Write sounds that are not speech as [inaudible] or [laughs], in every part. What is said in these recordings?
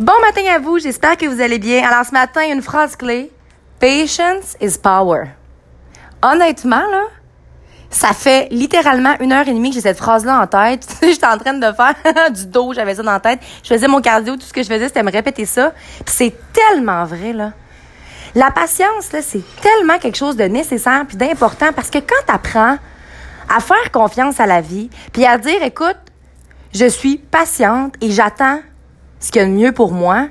Bon matin à vous, j'espère que vous allez bien. Alors ce matin, une phrase clé. Patience is power. Honnêtement, là, ça fait littéralement une heure et demie que j'ai cette phrase-là en tête. [laughs] J'étais en train de faire [laughs] du dos, j'avais ça dans la tête. Je faisais mon cardio, tout ce que je faisais, c'était me répéter ça. Puis c'est tellement vrai, là. La patience, là, c'est tellement quelque chose de nécessaire puis d'important parce que quand tu apprends à faire confiance à la vie, puis à dire, écoute, je suis patiente et j'attends ce qu'il y a de mieux pour moi,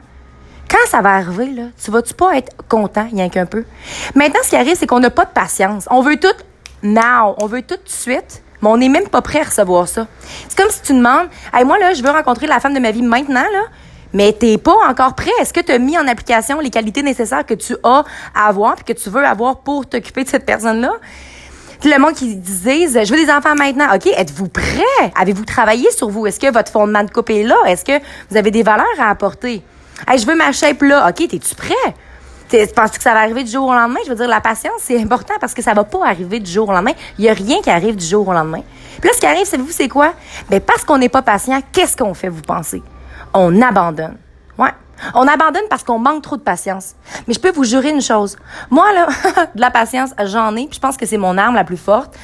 quand ça va arriver, là, tu vas-tu pas être content, rien qu'un peu? Maintenant, ce qui arrive, c'est qu'on n'a pas de patience. On veut tout now, on veut tout de suite, mais on n'est même pas prêt à recevoir ça. C'est comme si tu demandes, hey, moi, là, je veux rencontrer la femme de ma vie maintenant, là, mais t'es pas encore prêt. Est-ce que tu as mis en application les qualités nécessaires que tu as à avoir puis que tu veux avoir pour t'occuper de cette personne-là? Le monde qui disait, je veux des enfants maintenant. OK, êtes-vous prêt? Avez-vous travaillé sur vous? Est-ce que votre fondement de couple est là? Est-ce que vous avez des valeurs à apporter? Hey, je veux ma shape là. OK, t'es-tu prêt? Penses-tu que ça va arriver du jour au lendemain? Je veux dire, la patience, c'est important parce que ça va pas arriver du jour au lendemain. Il y a rien qui arrive du jour au lendemain. Puis là, ce qui arrive, savez-vous, c'est quoi? Ben, parce qu'on n'est pas patient, qu'est-ce qu'on fait, vous pensez? On abandonne. Ouais. On abandonne parce qu'on manque trop de patience. Mais je peux vous jurer une chose. Moi, là, [laughs] de la patience, j'en ai, puis je pense que c'est mon arme la plus forte.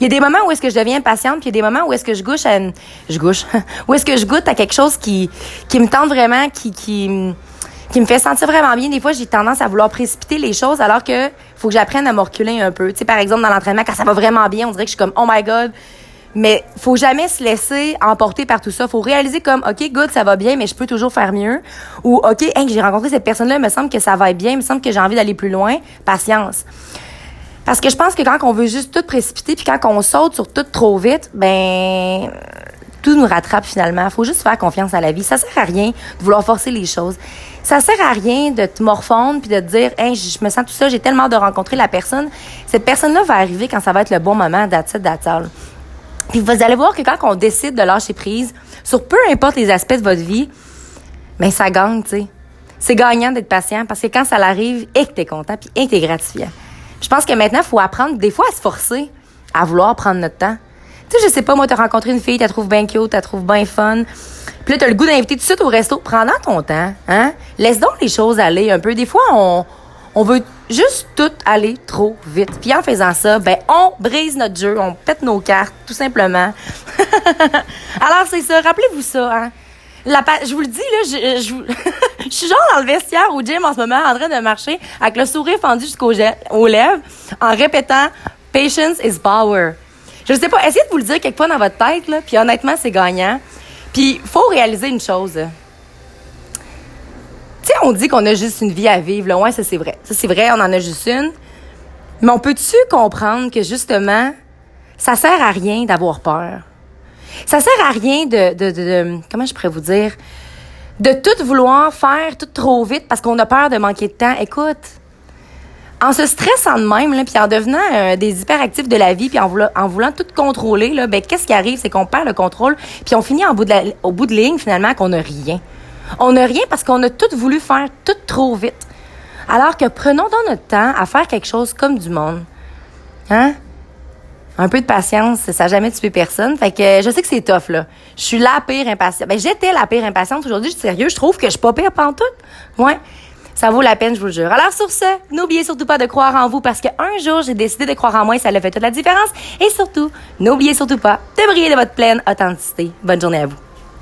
Il y a des moments où est-ce que je deviens patiente, puis il y a des moments où est-ce que je gouche à. Je gouche. [laughs] où je goûte à quelque chose qui, me tente vraiment, qui me fait sentir vraiment bien. Des fois, j'ai tendance à vouloir précipiter les choses alors que faut que j'apprenne à me reculer un peu. Tu sais, par exemple, dans l'entraînement, quand ça va vraiment bien, on dirait que je suis comme, oh my god, mais faut jamais se laisser emporter par tout ça. Faut réaliser comme, OK, good, ça va bien, mais je peux toujours faire mieux. Ou, OK, hey, j'ai rencontré cette personne-là, il me semble que ça va bien, il me semble que j'ai envie d'aller plus loin. Patience. Parce que je pense que quand on veut juste tout précipiter, puis quand on saute sur tout trop vite, ben tout nous rattrape finalement. Faut juste faire confiance à la vie. Ça sert à rien de vouloir forcer les choses. Ça sert à rien de te morfondre puis de te dire, hey, je me sens tout ça, j'ai tellement de rencontrer la personne. Cette personne-là va arriver quand ça va être le bon moment, that's it, puis vous allez voir que quand on décide de lâcher prise sur peu importe les aspects de votre vie, ben ça gagne, tu sais. C'est gagnant d'être patient parce que quand ça arrive et que t'es content puis et que t'es gratifiant. Je pense que maintenant, il faut apprendre des fois à se forcer à vouloir prendre notre temps. Tu sais, je sais pas, moi, t'as rencontré une fille, t'as trouvé bien cute, t'as trouvé bien fun. Puis là, t'as le goût d'inviter tout de suite au resto. Prends ton temps, hein? Laisse donc les choses aller un peu. Des fois, on, on veut juste tout aller trop vite. Puis en faisant ça, ben on brise notre jeu, on pète nos cartes, tout simplement. [laughs] Alors c'est ça, rappelez-vous ça. Hein? La je vous le dis là, [laughs] je, suis genre dans le vestiaire au gym en ce moment, en train de marcher avec le sourire fendu jusqu'aux aux lèvres, en répétant "Patience is power". Je sais pas, essayez de vous le dire quelque fois dans votre tête là, puis honnêtement c'est gagnant. Puis faut réaliser une chose on dit qu'on a juste une vie à vivre. Là. Ouais, ça c'est vrai. Ça c'est vrai, on en a juste une. Mais on peut-tu comprendre que justement, ça sert à rien d'avoir peur? Ça sert à rien de, de, de, comment je pourrais vous dire, de tout vouloir faire tout trop vite parce qu'on a peur de manquer de temps. Écoute, en se stressant de même, puis en devenant euh, des hyperactifs de la vie, puis en voulant, tout contrôler, ben qu'est-ce qui arrive, c'est qu'on perd le contrôle, puis on finit en bout de la, au bout de ligne finalement qu'on n'a rien. On n'a rien parce qu'on a tout voulu faire tout trop vite. Alors que prenons donc notre temps à faire quelque chose comme du monde. Hein? Un peu de patience, ça n'a jamais tué personne. Fait que je sais que c'est tough, là. Je suis la pire impatiente. Ben, j'étais la pire impatiente. Aujourd'hui, je suis sérieux. Je trouve que je suis pas pire pantoute. Ouais. Ça vaut la peine, je vous le jure. Alors, sur ce, n'oubliez surtout pas de croire en vous parce qu'un jour, j'ai décidé de croire en moi et ça a fait toute la différence. Et surtout, n'oubliez surtout pas de briller de votre pleine authenticité. Bonne journée à vous.